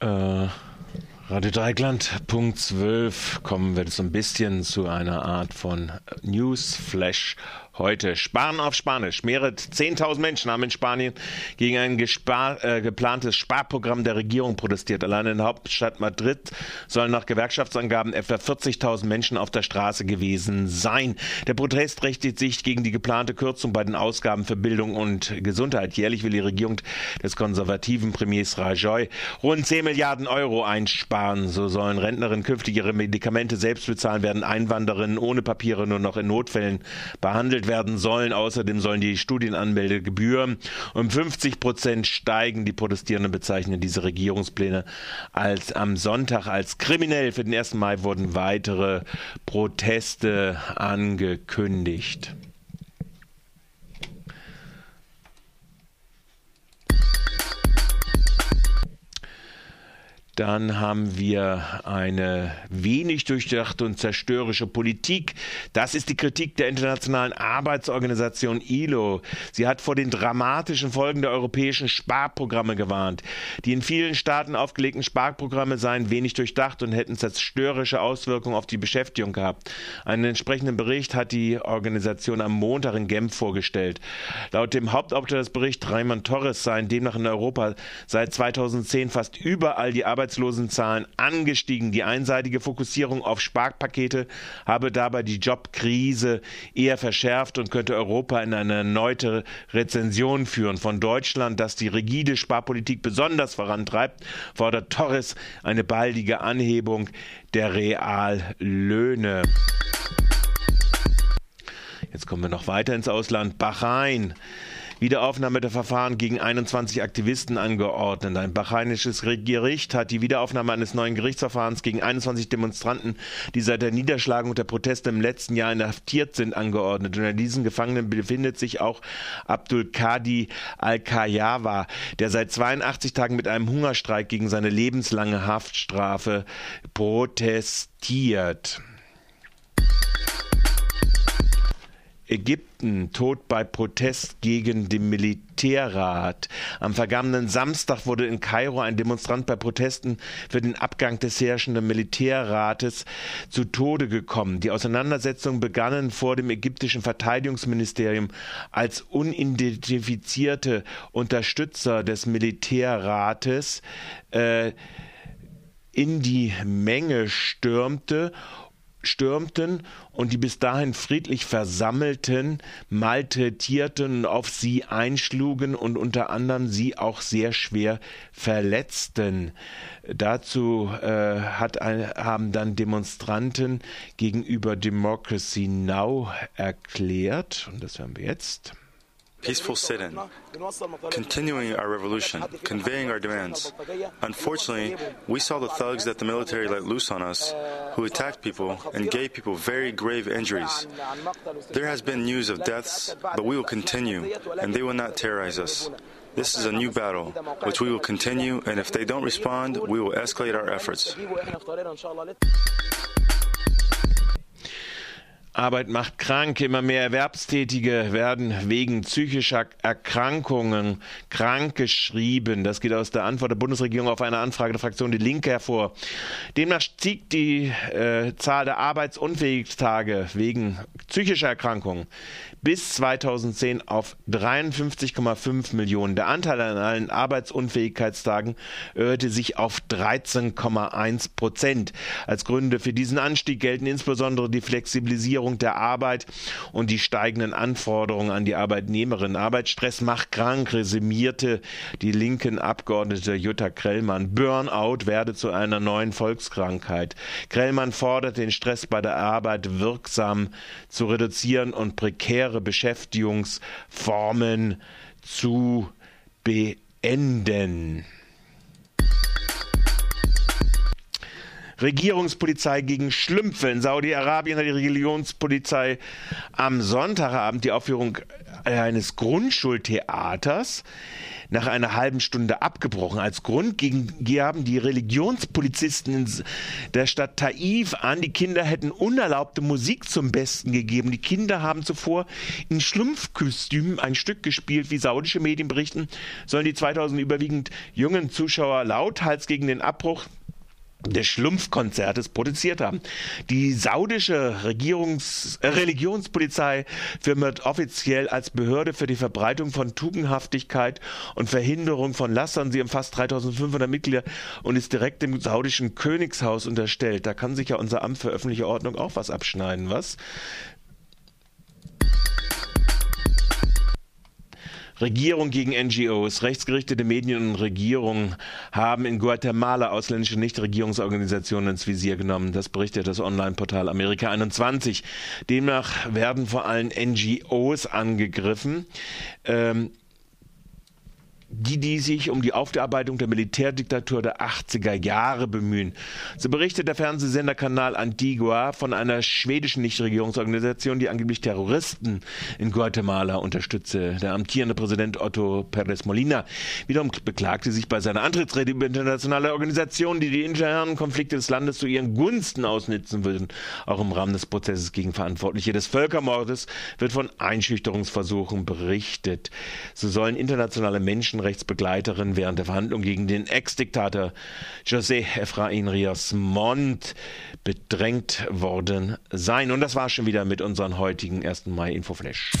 Äh, Radio Dreigland, Punkt 12, kommen wir so ein bisschen zu einer Art von Newsflash Heute Sparen auf Spanisch. Mehrere 10.000 Menschen haben in Spanien gegen ein gespar, äh, geplantes Sparprogramm der Regierung protestiert. Allein in der Hauptstadt Madrid sollen nach Gewerkschaftsangaben etwa 40.000 Menschen auf der Straße gewesen sein. Der Protest richtet sich gegen die geplante Kürzung bei den Ausgaben für Bildung und Gesundheit. Jährlich will die Regierung des konservativen Premiers Rajoy rund 10 Milliarden Euro einsparen. So sollen Rentnerinnen künftig ihre Medikamente selbst bezahlen, werden Einwandererinnen ohne Papiere nur noch in Notfällen behandelt werden sollen. Außerdem sollen die Studienanmeldegebühren um 50 Prozent steigen. Die Protestierenden bezeichnen diese Regierungspläne als am Sonntag als kriminell. Für den 1. Mai wurden weitere Proteste angekündigt. Dann haben wir eine wenig durchdachte und zerstörerische Politik. Das ist die Kritik der Internationalen Arbeitsorganisation ILO. Sie hat vor den dramatischen Folgen der europäischen Sparprogramme gewarnt. Die in vielen Staaten aufgelegten Sparprogramme seien wenig durchdacht und hätten zerstörerische Auswirkungen auf die Beschäftigung gehabt. Einen entsprechenden Bericht hat die Organisation am Montag in Genf vorgestellt. Laut dem Hauptautor des Berichts Raymond Torres seien demnach in Europa seit 2010 fast überall die Arbeits Arbeitslosenzahlen angestiegen. Die einseitige Fokussierung auf Sparpakete habe dabei die Jobkrise eher verschärft und könnte Europa in eine erneute Rezension führen. Von Deutschland, das die rigide Sparpolitik besonders vorantreibt, fordert Torres eine baldige Anhebung der Reallöhne. Jetzt kommen wir noch weiter ins Ausland. Bahrain Wiederaufnahme der Verfahren gegen 21 Aktivisten angeordnet. Ein bahrainisches Gericht hat die Wiederaufnahme eines neuen Gerichtsverfahrens gegen 21 Demonstranten, die seit der Niederschlagung der Proteste im letzten Jahr inhaftiert sind, angeordnet. Unter diesen Gefangenen befindet sich auch Abdul Qadi Al-Kayawa, der seit 82 Tagen mit einem Hungerstreik gegen seine lebenslange Haftstrafe protestiert. Ägypten, Tod bei Protest gegen den Militärrat. Am vergangenen Samstag wurde in Kairo ein Demonstrant bei Protesten für den Abgang des herrschenden Militärrates zu Tode gekommen. Die Auseinandersetzungen begannen vor dem ägyptischen Verteidigungsministerium als unidentifizierte Unterstützer des Militärrates äh, in die Menge stürmte stürmten und die bis dahin friedlich versammelten malträtierten und auf sie einschlugen und unter anderem sie auch sehr schwer verletzten. Dazu äh, hat haben dann Demonstranten gegenüber Democracy Now erklärt, und das hören wir jetzt. Peaceful sit in, continuing our revolution, conveying our demands. Unfortunately, we saw the thugs that the military let loose on us, who attacked people and gave people very grave injuries. There has been news of deaths, but we will continue, and they will not terrorize us. This is a new battle, which we will continue, and if they don't respond, we will escalate our efforts. Arbeit macht krank. Immer mehr Erwerbstätige werden wegen psychischer Erkrankungen krankgeschrieben. Das geht aus der Antwort der Bundesregierung auf eine Anfrage der Fraktion Die Linke hervor. Demnach stieg die äh, Zahl der Arbeitsunfähigtage wegen psychischer Erkrankungen bis 2010 auf 53,5 Millionen. Der Anteil an allen Arbeitsunfähigkeitstagen erhöhte sich auf 13,1 Prozent. Als Gründe für diesen Anstieg gelten insbesondere die Flexibilisierung der Arbeit und die steigenden Anforderungen an die Arbeitnehmerin. Arbeitsstress macht krank, resümierte die linken Abgeordnete Jutta Krellmann. Burnout werde zu einer neuen Volkskrankheit. Krellmann fordert den Stress bei der Arbeit wirksam zu reduzieren und prekäre Beschäftigungsformen zu beenden. Regierungspolizei gegen Schlümpfe. In Saudi-Arabien hat die Religionspolizei am Sonntagabend die Aufführung eines Grundschultheaters nach einer halben Stunde abgebrochen. Als Grund gaben die Religionspolizisten in der Stadt Taif an, die Kinder hätten unerlaubte Musik zum Besten gegeben. Die Kinder haben zuvor in Schlumpfkostümen ein Stück gespielt, wie saudische Medien berichten, sollen die 2000 überwiegend jungen Zuschauer lauthals gegen den Abbruch des Schlumpfkonzertes produziert haben. Die saudische Regierungs äh, Religionspolizei firmiert offiziell als Behörde für die Verbreitung von Tugendhaftigkeit und Verhinderung von Lassern. Sie umfasst 3500 Mitglieder und ist direkt dem saudischen Königshaus unterstellt. Da kann sich ja unser Amt für öffentliche Ordnung auch was abschneiden, was? Regierung gegen NGOs, rechtsgerichtete Medien und Regierungen haben in Guatemala ausländische Nichtregierungsorganisationen ins Visier genommen. Das berichtet das Online-Portal Amerika 21. Demnach werden vor allem NGOs angegriffen. Ähm, die, die sich um die Aufarbeitung der Militärdiktatur der 80er Jahre bemühen. So berichtet der Fernsehsenderkanal Antigua von einer schwedischen Nichtregierungsorganisation, die angeblich Terroristen in Guatemala unterstütze. Der amtierende Präsident Otto Pérez Molina wiederum beklagte sich bei seiner Antrittsrede über internationale Organisationen, die die internen Konflikte des Landes zu ihren Gunsten ausnutzen würden. Auch im Rahmen des Prozesses gegen Verantwortliche des Völkermordes wird von Einschüchterungsversuchen berichtet. So sollen internationale Menschen Menschenrechtsbegleiterin während der Verhandlung gegen den Ex-Diktator José Efraín Rios Montt bedrängt worden sein. Und das war schon wieder mit unserem heutigen 1. Mai Infoflash.